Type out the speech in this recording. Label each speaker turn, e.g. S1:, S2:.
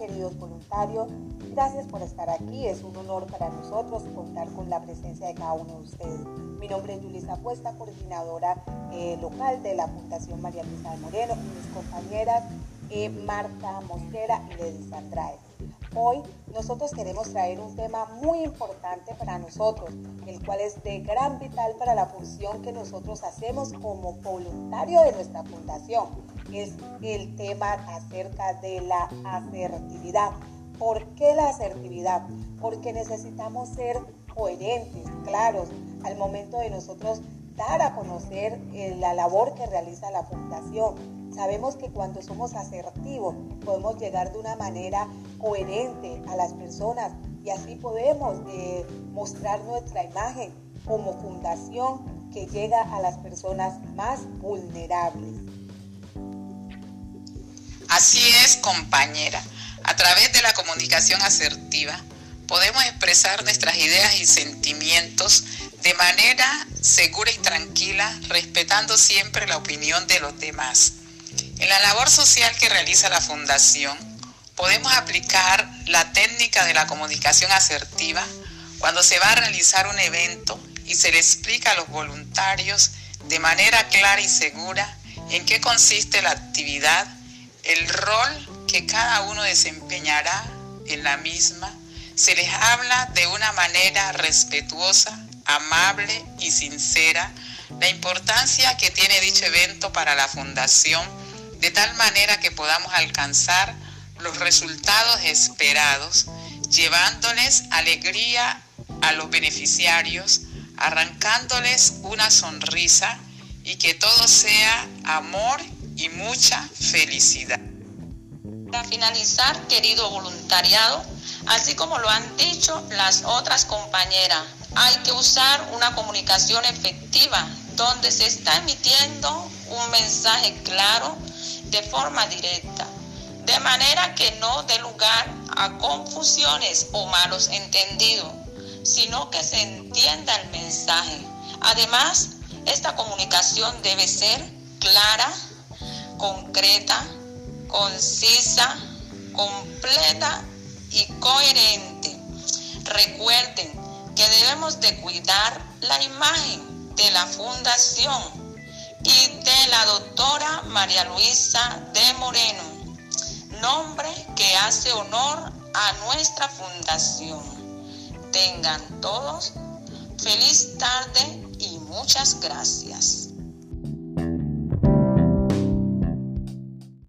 S1: queridos voluntarios, gracias por estar aquí. Es un honor para nosotros contar con la presencia de cada uno de ustedes. Mi nombre es Yulisa Puesta, coordinadora eh, local de la Fundación María Luisa de Moreno, y mis compañeras eh, Marta Mosquera y Denise Andrade. Hoy nosotros queremos traer un tema muy importante para nosotros, el cual es de gran vital para la función que nosotros hacemos como voluntario de nuestra fundación es el tema acerca de la asertividad. ¿Por qué la asertividad? Porque necesitamos ser coherentes, claros, al momento de nosotros dar a conocer eh, la labor que realiza la fundación. Sabemos que cuando somos asertivos podemos llegar de una manera coherente a las personas y así podemos eh, mostrar nuestra imagen como fundación que llega a las personas más vulnerables.
S2: Así es, compañera. A través de la comunicación asertiva podemos expresar nuestras ideas y sentimientos de manera segura y tranquila, respetando siempre la opinión de los demás. En la labor social que realiza la Fundación, podemos aplicar la técnica de la comunicación asertiva cuando se va a realizar un evento y se le explica a los voluntarios de manera clara y segura en qué consiste la actividad, el rol que cada uno desempeñará en la misma, se les habla de una manera respetuosa, amable y sincera la importancia que tiene dicho evento para la fundación, de tal manera que podamos alcanzar los resultados esperados, llevándoles alegría a los beneficiarios, arrancándoles una sonrisa y que todo sea amor y mucha felicidad.
S3: Para finalizar, querido voluntariado, así como lo han dicho las otras compañeras, hay que usar una comunicación efectiva donde se está emitiendo un mensaje claro de forma directa, de manera que no dé lugar a confusiones o malos entendidos, sino que se entienda el mensaje. Además, esta comunicación debe ser clara, concreta, concisa, completa y coherente. Recuerden que debemos de cuidar la imagen de la fundación y de la doctora María Luisa de Moreno, nombre que hace honor a nuestra fundación. Tengan todos feliz tarde y muchas gracias.